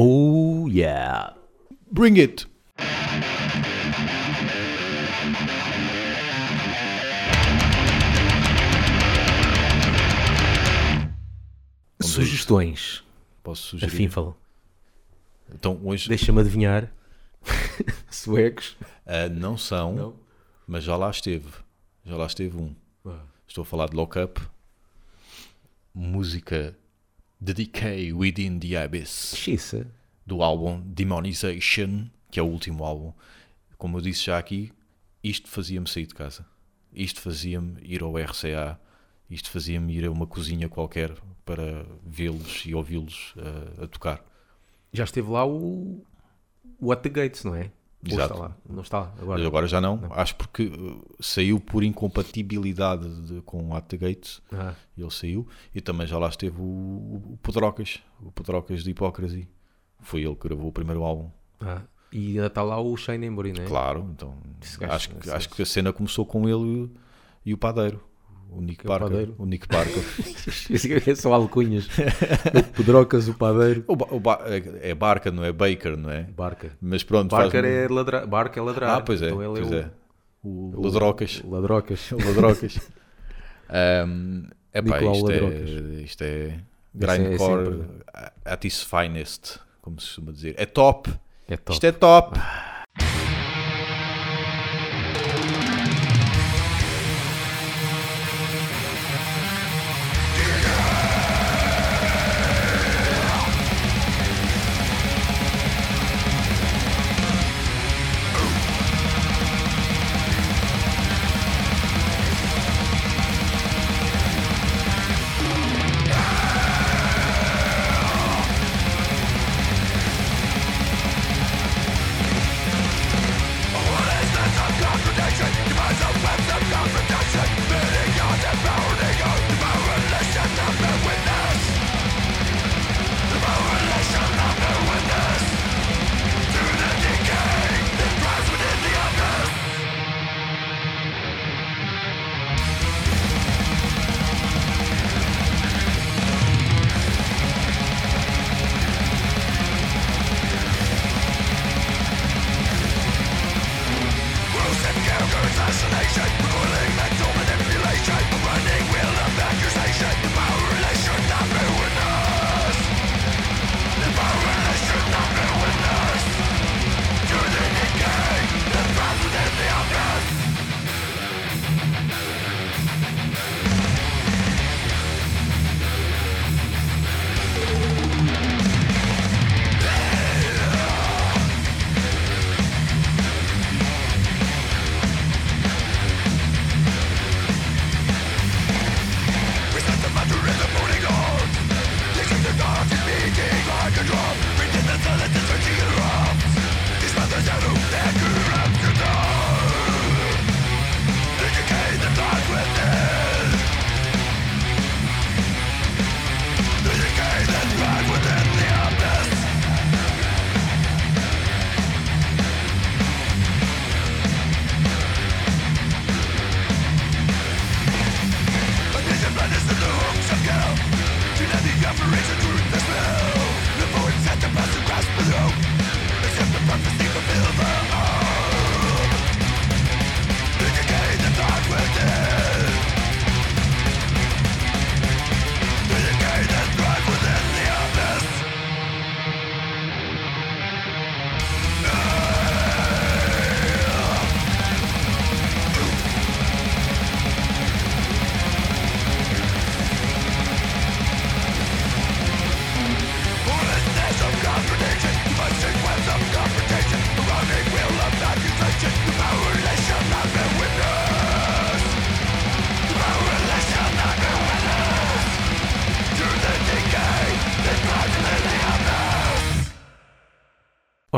Oh yeah. Bring it! Sugestões. Posso sugerir? Finfal. Então, hoje Deixa-me adivinhar. Suecos. ah, não são, Não? mas já lá esteve. Já lá esteve um. Estou a falar de Lock Up. Música The Decay Within the Abyss. Xiça. do álbum Demonization, que é o último álbum. Como eu disse já aqui, isto fazia-me sair de casa. Isto fazia-me ir ao RCA. Isto fazia-me ir a uma cozinha qualquer para vê-los e ouvi-los uh, a tocar. Já esteve lá o. O At the Gates, não é? Ou Exato. está lá? Não está agora. agora já não. Acho porque uh, saiu por incompatibilidade de- com o At the Gates. Ah, Ele saiu. E também já lá esteve o, o Pedrocas. O Pedrocas de Hipócrase. Foi ele que gravou o primeiro álbum. ah. E ainda está lá o Shane Embury, não é? Claro, então gajo- acho, que, acho que a cena começou com ele e e o padeiro, o Nick é o Parker. padeiro? O Nick Parker. É só alcunhas. o Pedrocas, o padeiro. o ba- o ba- é é Barca, não é Baker, não é? Barca. Mas pronto, Barker faz- é ladrar. Barca é ladrar. Ah, pois é, Então ele pois é, é. o, O Ladrocas. o Ladrocas. O Ladrocas. um, epá, Nicolau isto, é, Ladrocas. isto é é grindcore sempre- at its finest, como se costuma dizer. É top. É top. Isto é top.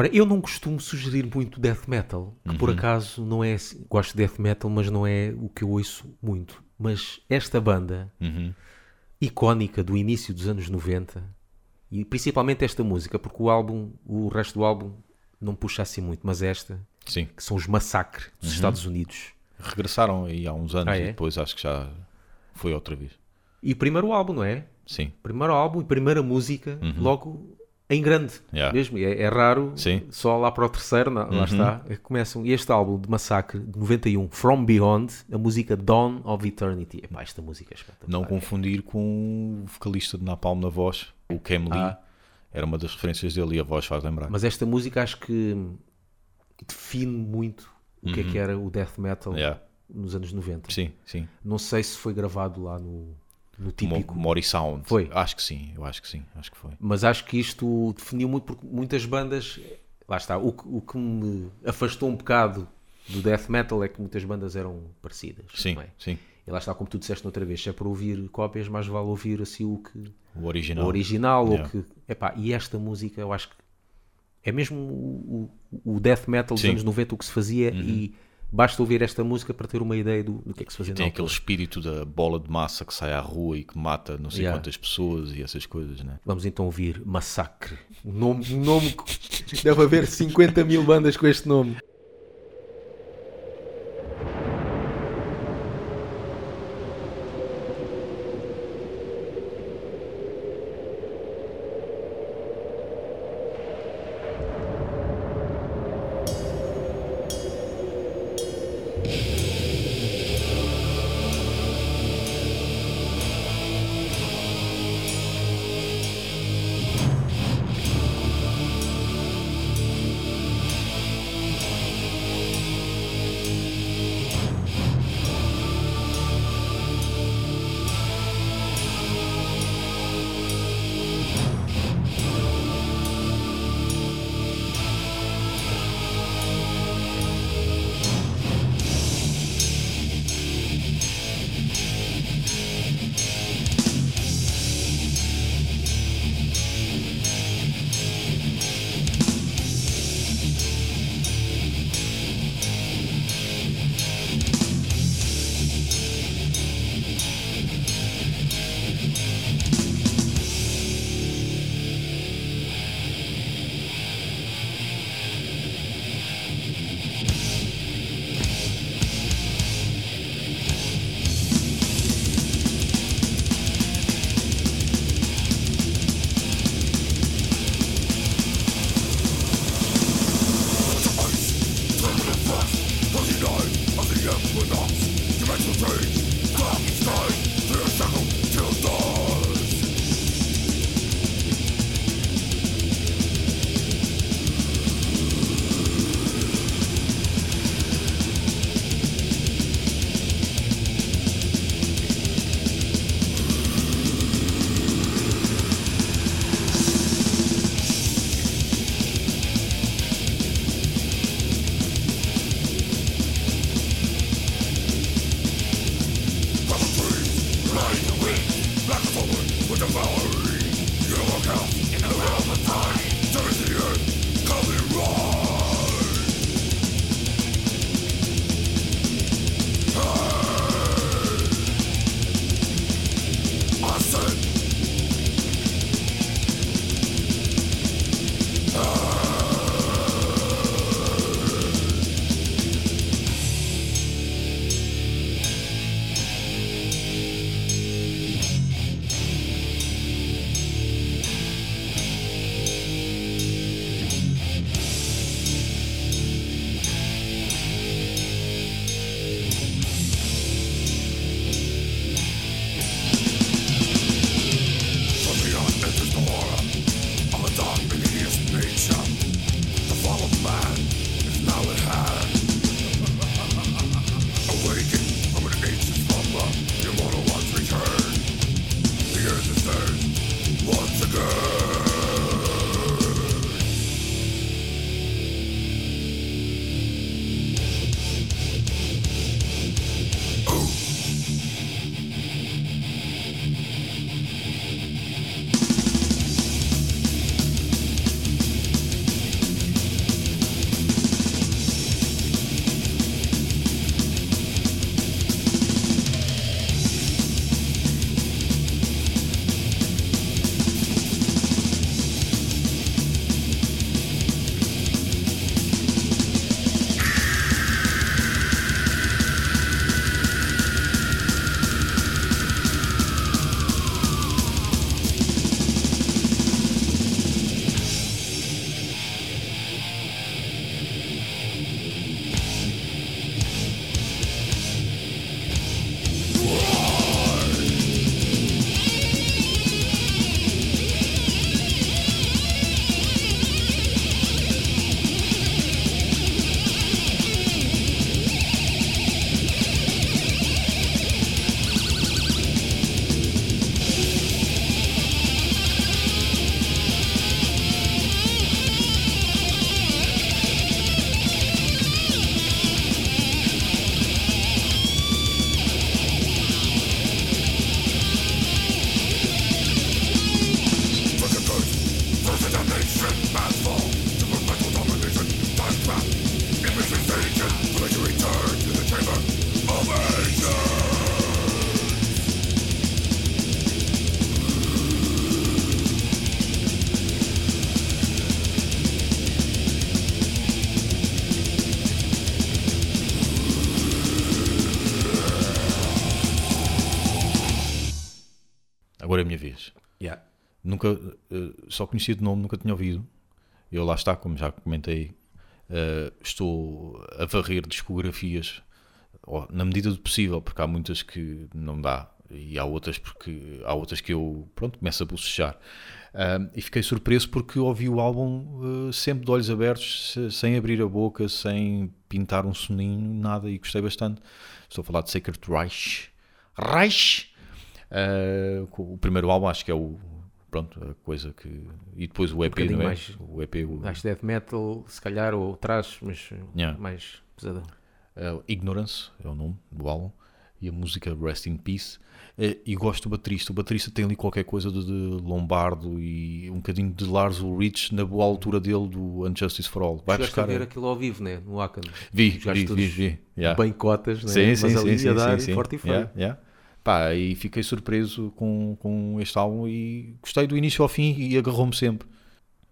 Ora, eu não costumo sugerir muito death metal, que Uhum. por acaso não é. assim- Gosto de death metal, mas não é o que eu ouço muito. Mas esta banda, Uhum. icónica do início dos anos 90, e principalmente esta música, porque o álbum, o resto do álbum não puxa assim muito, mas esta, Sim. que são os Massacre dos Estados Unidos. Regressaram aí há uns anos Ah, e é? depois acho que já foi outra vez. E primeiro álbum, não é? Sim. Primeiro álbum e primeira música, Uhum. logo em grande Yeah. mesmo. É, é raro, Sim. só lá para o terceiro, lá Uhum. está. é que Começam. Este álbum de Massacre de 91, From Beyond, a música Dawn of Eternity. Epá, esta música é espetacular. Não confundir com o vocalista de Napalm na voz, o Cam Lee. Ah. Era uma das referências dele e a voz faz lembrar. Mas esta música acho que define muito o que é que era o death metal Uhum. Yeah. nos anos 90. Sim, sim. Não sei se foi gravado lá no, no típico. Mori Sound. Foi. Acho que sim, eu acho que sim, acho que foi. Mas acho que isto definiu muito porque muitas bandas. Lá está. O, que- o que me afastou um bocado do death metal é que muitas bandas eram parecidas. Sim, é? sim. E lá está, como tu disseste outra vez, se é para ouvir cópias, mais vale ouvir assim o que O original. o original. Yeah. Ou que, epá, e esta música eu acho que é mesmo o, o- o death metal dos Sim. Uhum. anos 90 o que se fazia e basta ouvir esta música para ter uma ideia do, do que é que se fazia Tem na aquele altura. espírito da bola de massa que sai à rua e que mata não sei Yeah. quantas pessoas e essas coisas, né? Vamos então ouvir Massacre. Um nome, um nome que deve haver 50 mil bandas com este nome. Minha vez. Yeah. Nunca, eh, só conhecia de nome, nunca tinha ouvido. Eu lá está, como já comentei, eh, estou a varrer discografias na medida do possível, porque há muitas que não dá e há outras porque há outras que eu pronto começo a bocejar. Ah, e fiquei surpreso porque ouvi o álbum eh, sempre de olhos abertos, se- sem abrir a boca, sem pintar um soninho, nada, e gostei bastante. Estou a falar de Sacred Reich. Reich! Ah, com o primeiro álbum acho que é o pronto, a coisa que e depois o EP, bocadinho não é? mais- O EP, o, Acho death metal, se calhar, ou traz, mas Yeah. mais pesadão. Uh, Ignorance é o nome do álbum e a música Rest in Peace. Uh, e gosto do baterista. O baterista tem ali qualquer coisa de, de Lombardo e um bocadinho de Lars Ulrich na boa altura dele do Unjustice for All. Vai buscar. ver aquilo ao vivo, né? No Akan. Vi, vi, vi, vi. Yeah. Bem cotas, né? Sim, mas sim, ali sim, a sim, dar sim, sim. forte e feio. Yeah, yeah. Pá, e fiquei surpreso com, com este álbum e gostei do início ao fim e agarrou-me sempre.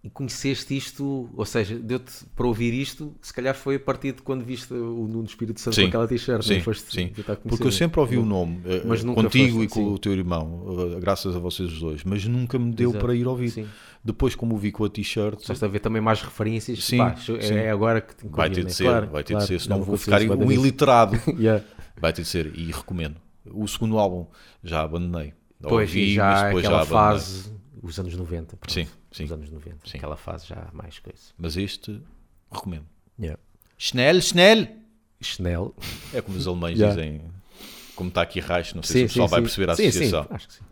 E conheceste isto, ou seja, deu-te para ouvir isto, se calhar foi a partir de quando viste o Nuno Espírito Santo Sim, com aquela t-shirt, sim, não foste sim. Porque eu sempre ouvi o nome, eh, Mas nunca contigo e com sim. o teu irmão, eh, graças a vocês os dois, mas nunca me deu Exato. para ir ouvir. Sim. Depois, como o vi com a t-shirt, Estás a ver também mais referências, Sim, pá, é agora que tenho que vai ter de né? ser, Claro, vai ter claro, de ser, senão não vou ficar um iliterado. Yeah. vai ter de ser, e recomendo. O segundo álbum já abandonei. Pois, Ouvi, já depois aquela já fase, os anos 90, pronto, Sim, sim. os anos 90, Sim. aquela fase já há mais coisa. Mas este, recomendo. Yeah. Schnell, schnell! Chanel. É como os alemães Yeah. dizem, como está aqui Reich, não sei se o pessoal vai perceber a Sim, associação. Sim, acho que sim.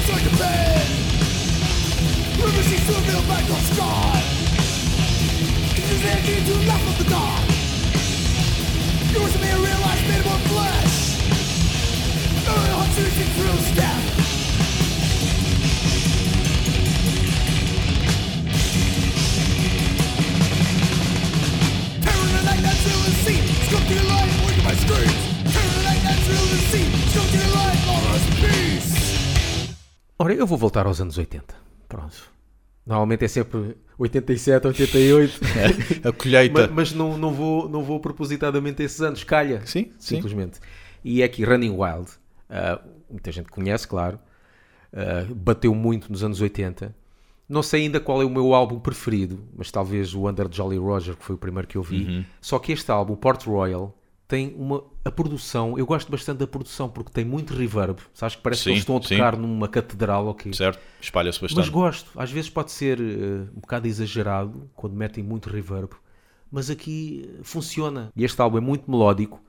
was like a man. She still feel back on sky. It is energy to laugh of the dark. Yours to me a realized made of flesh. Early on to see through step Terror in the night that's and seen to your life, my screams Terror in the night that's ill and seen to your life, all us peace. Ora, eu vou voltar aos anos 80. Pronto. Normalmente é sempre 87, 88. A colheita. mas mas não, não, vou, não vou propositadamente esses anos. Calha. Sim, sim. Simplesmente. E é aqui Running Wild. ah, muita gente conhece, claro. Ah, bateu muito nos anos 80. Não sei ainda qual é o meu álbum preferido, mas talvez o Under Jolly Roger, que foi o primeiro que eu vi. Uhum. Só que este álbum, Port Royal, tem uma. A produção, eu gosto bastante da produção porque tem muito reverb. Sabes que parece que Sim, eles estão a sim. tocar numa catedral, ok? Certo? Espalha-se Mas bastante. gosto. Às vezes pode ser eh, um bocado exagerado quando metem muito reverb, mas aqui funciona. E este álbum é muito melódico,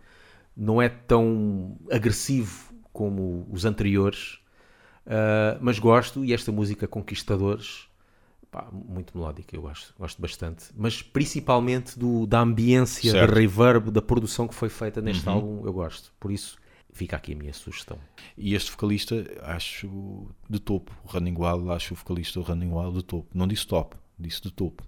não é tão agressivo como os anteriores, ah, mas gosto. E esta música Conquistadores, pá, muito melódica, eu gosto, gosto bastante. Mas principalmente do, da ambiência, Certo. da reverb, da produção que foi feita neste álbum, eu gosto. Por isso, fica aqui a minha sugestão. E este vocalista, acho de topo. O Running Wild, acho o vocalista do Running Wild de topo. Não disse top, disse de topo.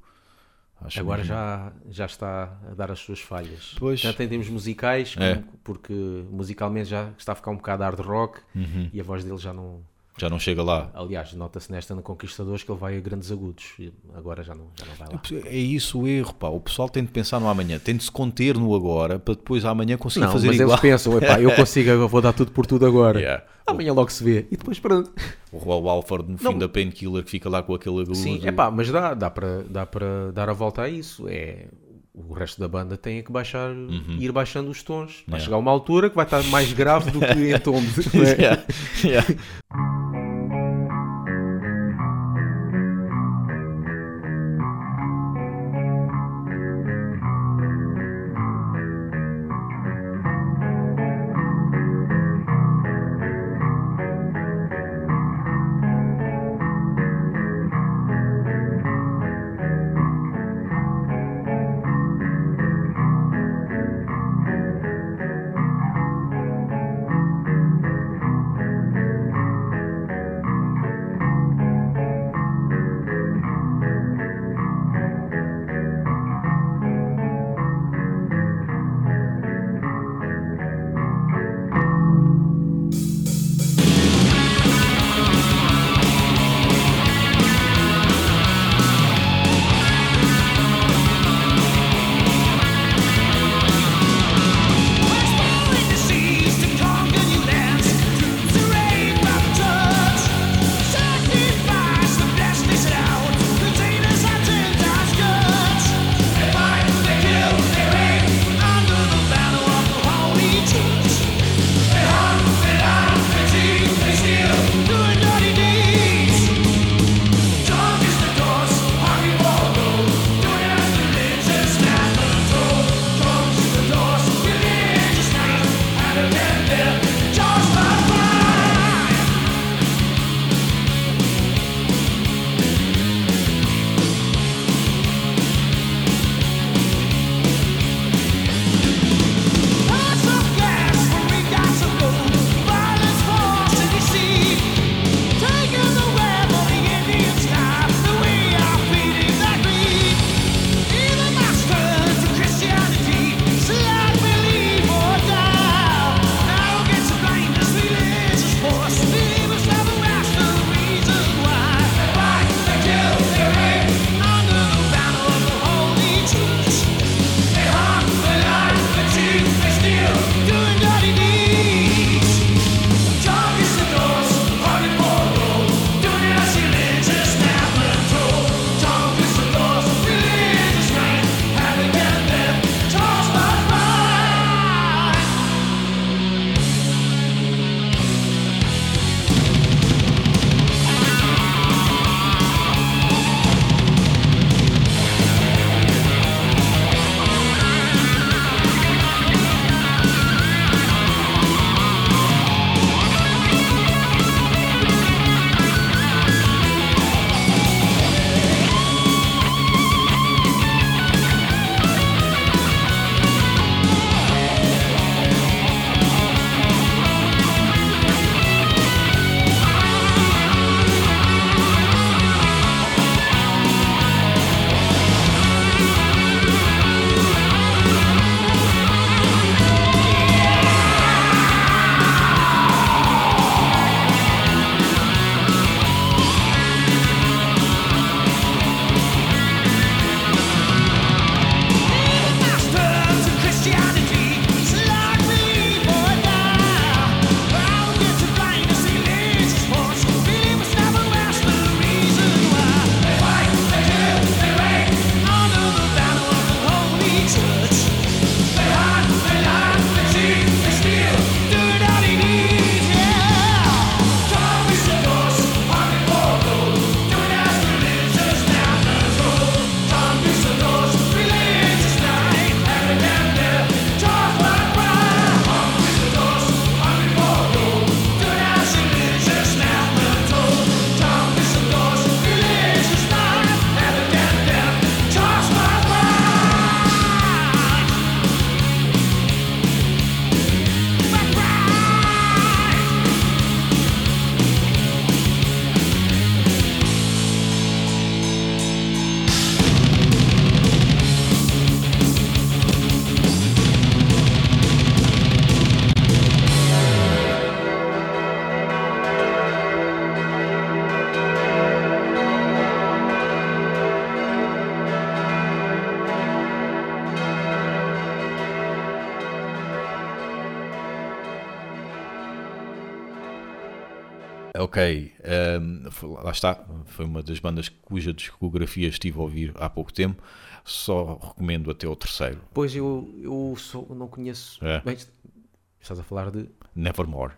Acho Agora mesmo. já, já está a dar as suas falhas. Pois. Tanto em termos musicais, É. porque musicalmente já está a ficar um bocado hard rock Uhum. e a voz dele já não. Já não chega lá. Aliás, nota-se nesta no Conquistadores que ele vai a grandes agudos. E agora já não, já não vai lá. É isso o erro, pá. O pessoal tem de pensar no amanhã, tem de se conter no agora para depois amanhã conseguir Não, fazer mas igual. eles pensam, epá, eu consigo, eu vou dar tudo por tudo agora. Yeah. Amanhã logo se vê. E depois pronto. O Alford no fim Não. da Painkiller que fica lá com aquele agudo. Sim, é pá, mas dá, dá para dá para dar a volta a isso. É, o resto da banda tem que baixar, ir baixando os tons. Vai Yeah. chegar a uma altura que vai estar mais grave do que em tom. é? Yeah, yeah. Ok, ehm, foi- lá está, foi uma das bandas cuja discografia estive a ouvir há pouco tempo, só recomendo até o terceiro, Pois eu, eu só não conheço. É. Bem, estás a falar de. Nevermore.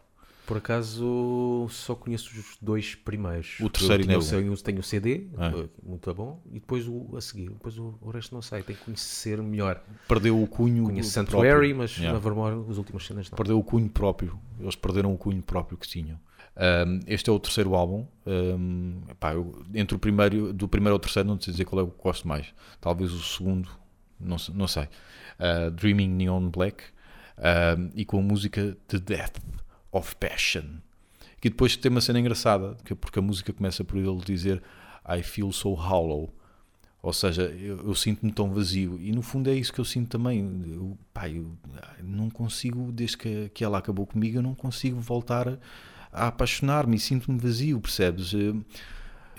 Por acaso só conheço os dois primeiros. O terceiro eu tenho, ainda é tenho, tenho o CD, Ah. eh, muito bom, e depois o a seguir. Depois o, o resto não sei, tenho que conhecer melhor. Perdeu o cunho Conheço próprio. Sanctuary, mas Yeah. Nevermore, as últimas cenas não. Perdeu o cunho próprio, eles perderam o cunho próprio que tinham. Ehm, este é o terceiro álbum. Ehm, epá, eu- entre o primeiro, do primeiro ao terceiro, não sei dizer qual é o que gosto mais. Talvez o segundo, não, não sei. Uh, Dreaming Neon Black um, e com a música The Death of Passion. Que depois tem uma cena engraçada, que- porque a música começa por ele dizer I feel so hollow. Ou seja, eu, eu sinto-me tão vazio. E no fundo é isso que eu sinto também. Eu, pá, eu não consigo, desde que, que ela acabou comigo, eu não consigo voltar a, a apaixonar-me e sinto-me vazio, percebes? Eh,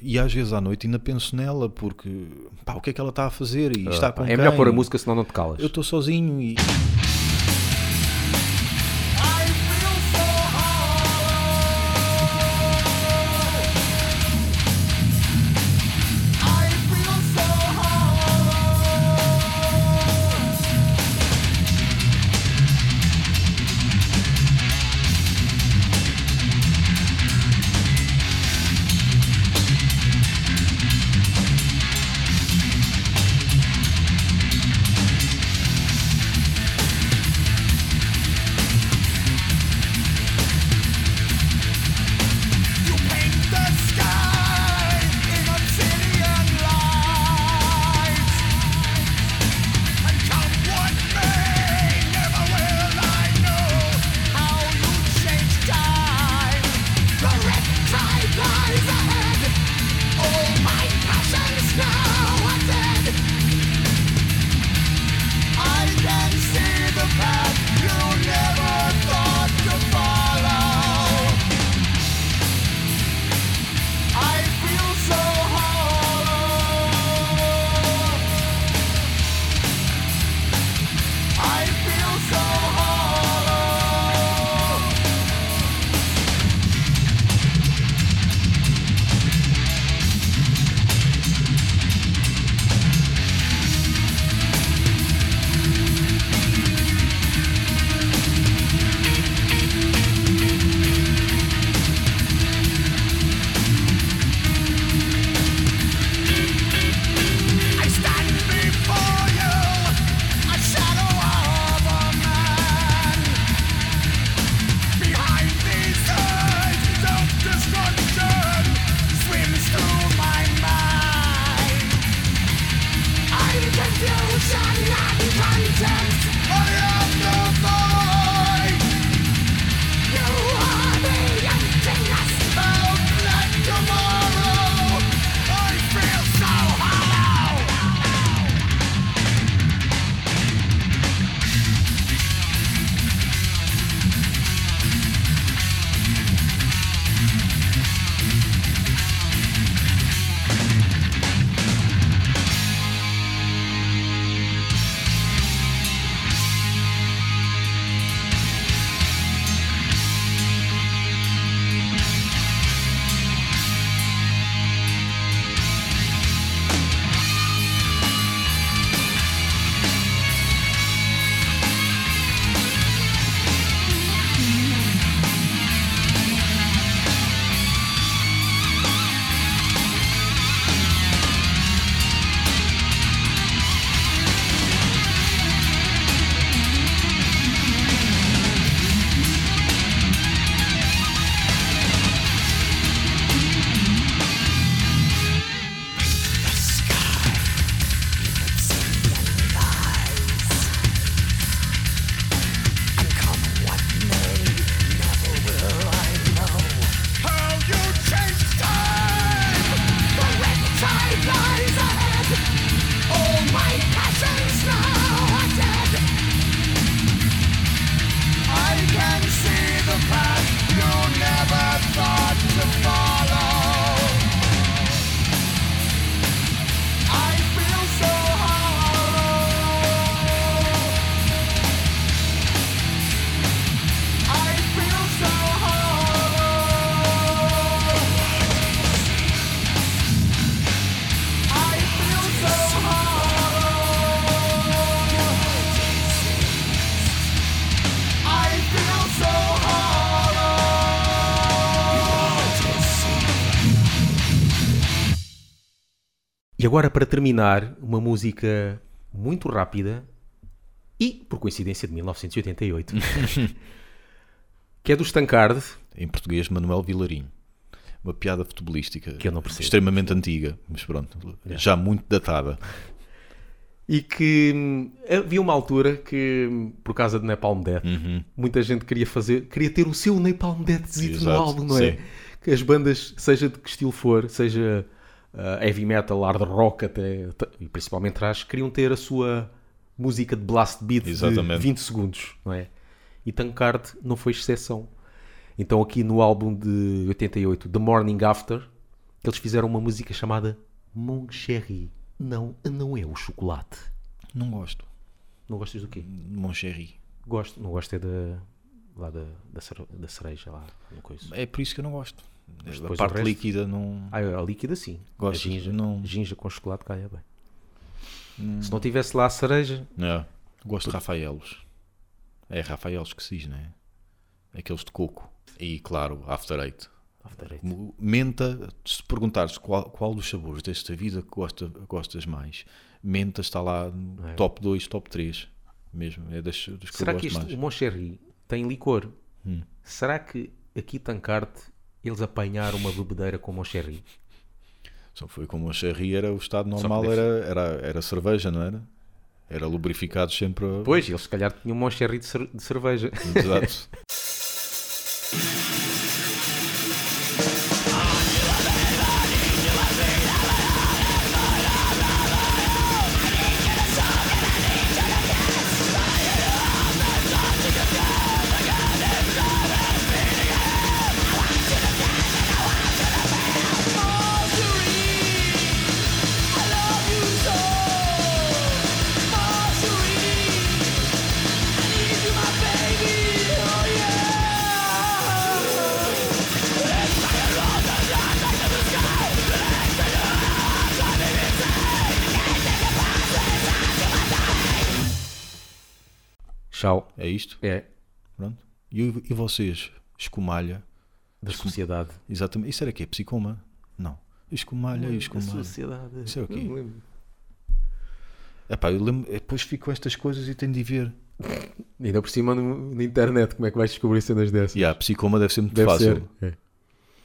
E às vezes à noite ainda penso nela, porque pá, o que é que ela está a fazer? E está com é melhor quem? pôr a música, senão não te calas. Eu estou sozinho e. James, agora, para terminar, uma música muito rápida e, por coincidência, de 1988, que é do Stancard, Em português, Manuel Vilarinho. Uma piada futebolística. Que eu não percebo. Extremamente antiga, mas pronto. Já muito datada. e que hum, havia uma altura que, hum, por causa de Napalm Death, muita gente queria fazer, queria ter o seu Napalm Death no álbum, não é? sim. Que as bandas, seja de que estilo for, seja ah, heavy metal, hard rock até, e principalmente thrash, queriam ter a sua música de blast beat de Exatamente. 20 segundos, não é? E Tankard não foi exceção. Então aqui no álbum de 88, The Morning After, eles fizeram uma música chamada Mon Chéri. Não, não é o chocolate. Não gosto. Não gostas do quê? Mon chéri. Gosto. Não gosto é da, lá da, da, da cereja lá. Não coisa. É por isso que eu não gosto. Mas a parte o resto- líquida não. Ah, a líquida sim. Gostas? A ginja, Não. ginja com chocolate calha bem. Se não tivesse lá a cereja, É. Gosto de Rafaelos. É Rafaelos que se diz, não é? Aqueles de coco. E claro, After Eight. after eight. Menta, se perguntares qual, qual dos sabores desta vida que gosta, gostas mais, menta está lá no É. top 2, top 3. Mesmo, é das, dos que Será que gosto isto, o mais. Moncherry tem licor? Hum. Será que aqui Tancarte eles apanharam uma bebedeira com Moncherry? Só foi como a Cherry era o estado normal, era, era, era cerveja, não era? Era lubrificado sempre. a- Pois, eles se calhar tinham um Moncherry de, cer- de cerveja. Exato. Tchau. É isto? É Pronto. E, e vocês? Escumalha. da sociedade. Exatamente. Isso era o quê? Psicoma? Não. Escumalha, Da escumalha. sociedade. Isso é o quê? Não lembro. Epá, eu lembro, depois fico com estas coisas e tenho de ver. Ainda por cima no- na internet, como é que vais descobrir cenas dessas? E a psicoma deve ser muito Deve fácil. ser. É.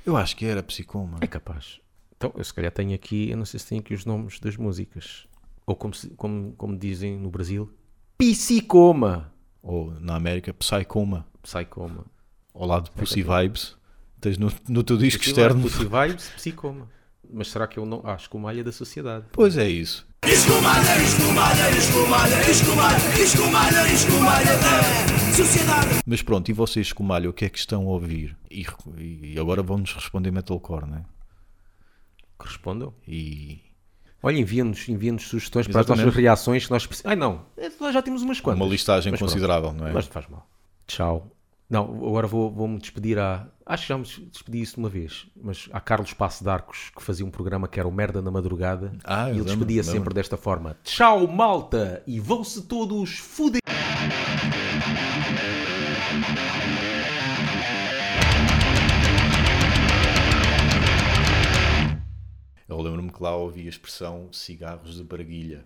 Eu acho que era psicoma. É capaz. Então, eu se calhar tenho aqui, eu não sei se tenho aqui os nomes das músicas. Ou como, se- como, como dizem no Brasil, Psicoma. Ou na América, Psycoma. Psycoma. Ao lado de Pussy Vibes. Tens no, no teu disco Pussy externo. Pussy Vibes, Psicoma. Mas será que eu não. Ah, escumalha da sociedade. Pois é isso. Escumalha, escumalha, escumalha, escumalha, escumalha, escumalha da sociedade. Mas pronto, e vocês, Escumalha, o que é que estão a ouvir? E, e agora vão-nos responder metalcore, não é? Que respondam. E Olha, envia-nos envia sugestões para as Exatamente. nossas reações que nós. Ai não, nós já temos umas quantas. uma listagem Mas pronto. considerável, não é? Mas faz mal. Tchau. Não, agora vou- vou-me despedir a. Acho que já me despedi isso de uma vez, mas há Carlos Passo de Arcos que fazia um programa que era o Merda na Madrugada Ah, e ele despedia sempre desta forma: Tchau, malta! E vão-se todos fuder. Que lá ouvi a expressão cigarros de barguilha.